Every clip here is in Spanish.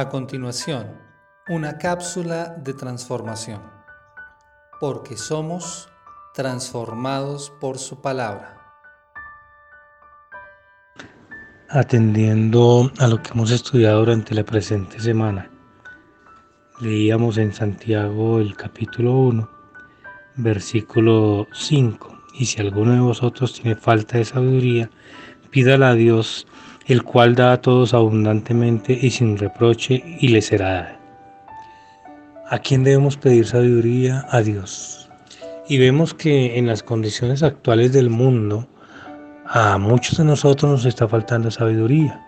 A continuación, una cápsula de transformación, porque somos transformados por su palabra. Atendiendo a lo que hemos estudiado durante la presente semana, leíamos en Santiago el capítulo 1, versículo 5, y si alguno de vosotros tiene falta de sabiduría, pídala a Dios el cual da a todos abundantemente y sin reproche y le será dada. ¿A quién debemos pedir sabiduría? A Dios. Y vemos que en las condiciones actuales del mundo, a muchos de nosotros nos está faltando sabiduría.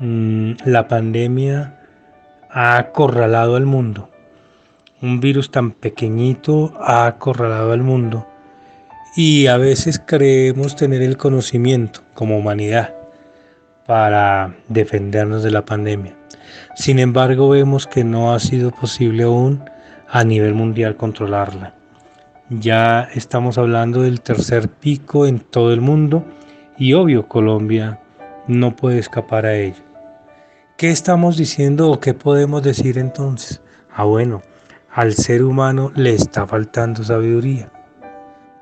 Mm, la pandemia ha acorralado al mundo. Un virus tan pequeñito ha acorralado al mundo. Y a veces creemos tener el conocimiento como humanidad para defendernos de la pandemia. Sin embargo, vemos que no ha sido posible aún a nivel mundial controlarla. Ya estamos hablando del tercer pico en todo el mundo y obvio Colombia no puede escapar a ello. ¿Qué estamos diciendo o qué podemos decir entonces? Ah, bueno, al ser humano le está faltando sabiduría.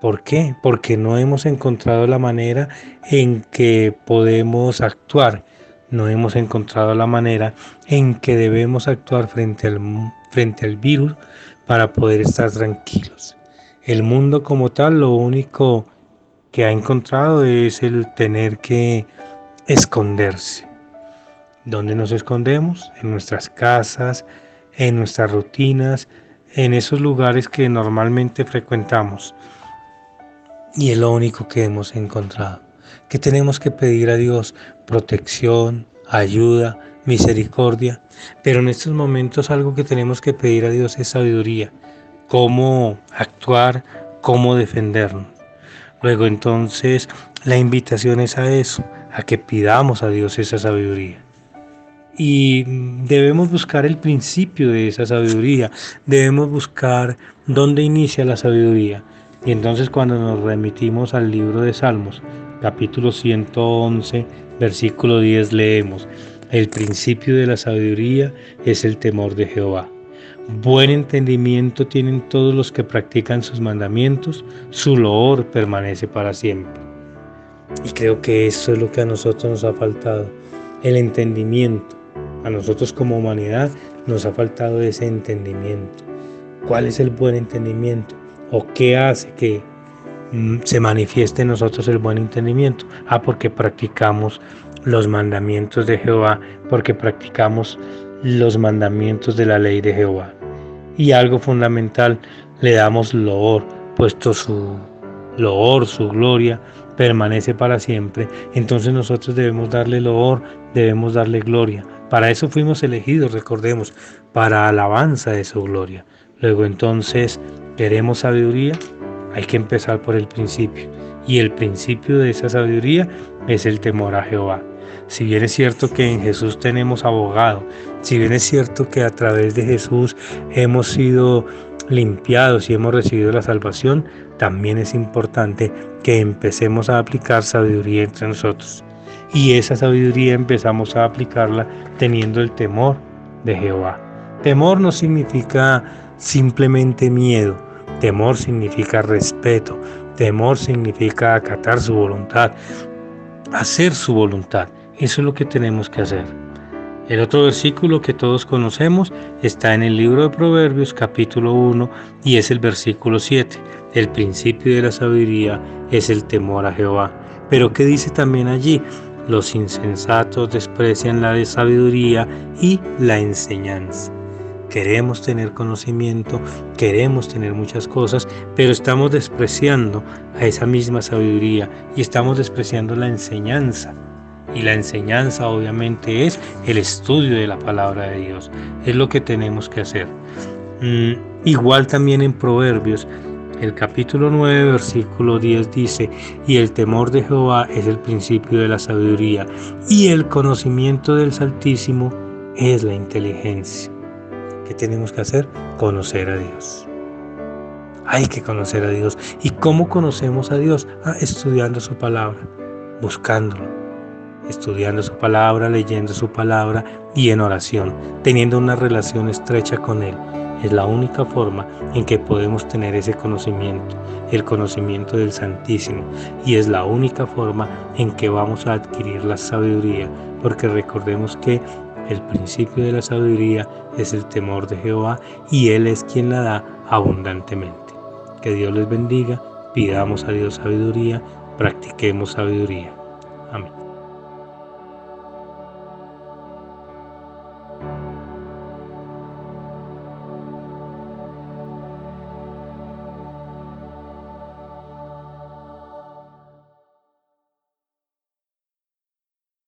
¿Por qué? Porque no hemos encontrado la manera en que podemos actuar, no hemos encontrado la manera en que debemos actuar frente al, frente al virus para poder estar tranquilos. El mundo como tal lo único que ha encontrado es el tener que esconderse. ¿Dónde nos escondemos? En nuestras casas, en nuestras rutinas, en esos lugares que normalmente frecuentamos y es lo único que hemos encontrado. Que tenemos que pedir a Dios protección, ayuda, misericordia. Pero en estos momentos algo que tenemos que pedir a Dios es sabiduría. Cómo actuar, cómo defendernos. Luego entonces la invitación es a eso, a que pidamos a Dios esa sabiduría. Y debemos buscar el principio de esa sabiduría, debemos buscar dónde inicia la sabiduría. Y entonces cuando nos remitimos al libro de Salmos, capítulo 111, versículo 10, leemos, el principio de la sabiduría es el temor de Jehová. Buen entendimiento tienen todos los que practican sus mandamientos, su loor permanece para siempre. Y creo que eso es lo que a nosotros nos ha faltado, el entendimiento. A nosotros como humanidad nos ha faltado ese entendimiento. ¿Cuál es el buen entendimiento? Qué hace que mm, se manifieste en nosotros el buen entendimiento? Ah, porque practicamos los mandamientos de Jehová, porque practicamos los mandamientos de la ley de Jehová. Y algo fundamental, le damos loor, puesto su loor, su gloria, permanece para siempre. Entonces nosotros debemos darle loor, debemos darle gloria. Para eso fuimos elegidos, recordemos, para alabanza de su gloria. Luego entonces queremos sabiduría, hay que empezar por el principio. Y el principio de esa sabiduría es el temor a Jehová. Si bien es cierto que en Jesús tenemos abogado, si bien es cierto que a través de Jesús hemos sido limpiados y hemos recibido la salvación, también es importante que empecemos a aplicar sabiduría entre nosotros. Y esa sabiduría empezamos a aplicarla teniendo el temor de Jehová. Temor no significa simplemente miedo, Temor significa respeto, temor significa acatar su voluntad, hacer su voluntad. Eso es lo que tenemos que hacer. El otro versículo que todos conocemos está en el libro de Proverbios capítulo 1 y es el versículo 7. El principio de la sabiduría es el temor a Jehová. Pero ¿qué dice también allí? Los insensatos desprecian la sabiduría y la enseñanza queremos tener conocimiento, queremos tener muchas cosas, pero estamos despreciando a esa misma sabiduría y estamos despreciando la enseñanza. Y la enseñanza obviamente es el estudio de la palabra de Dios. Es lo que tenemos que hacer. Mm, igual también en Proverbios, el capítulo 9, versículo 10 dice, y el temor de Jehová es el principio de la sabiduría, y el conocimiento del Altísimo es la inteligencia. ¿Qué tenemos que hacer? Conocer a Dios. Hay que conocer a Dios. ¿Y cómo conocemos a Dios? Ah, estudiando su palabra, buscándolo. estudiando su palabra, leyendo su palabra y en oración, teniendo una relación estrecha con Él. Es la única forma en que podemos tener ese conocimiento, el conocimiento del Santísimo. Y es la única forma en que vamos a adquirir la sabiduría, porque recordemos que el principio de la sabiduría es el temor de Jehová y Él es quien la da abundantemente. Que Dios les bendiga, pidamos a Dios sabiduría, practiquemos sabiduría. Amén.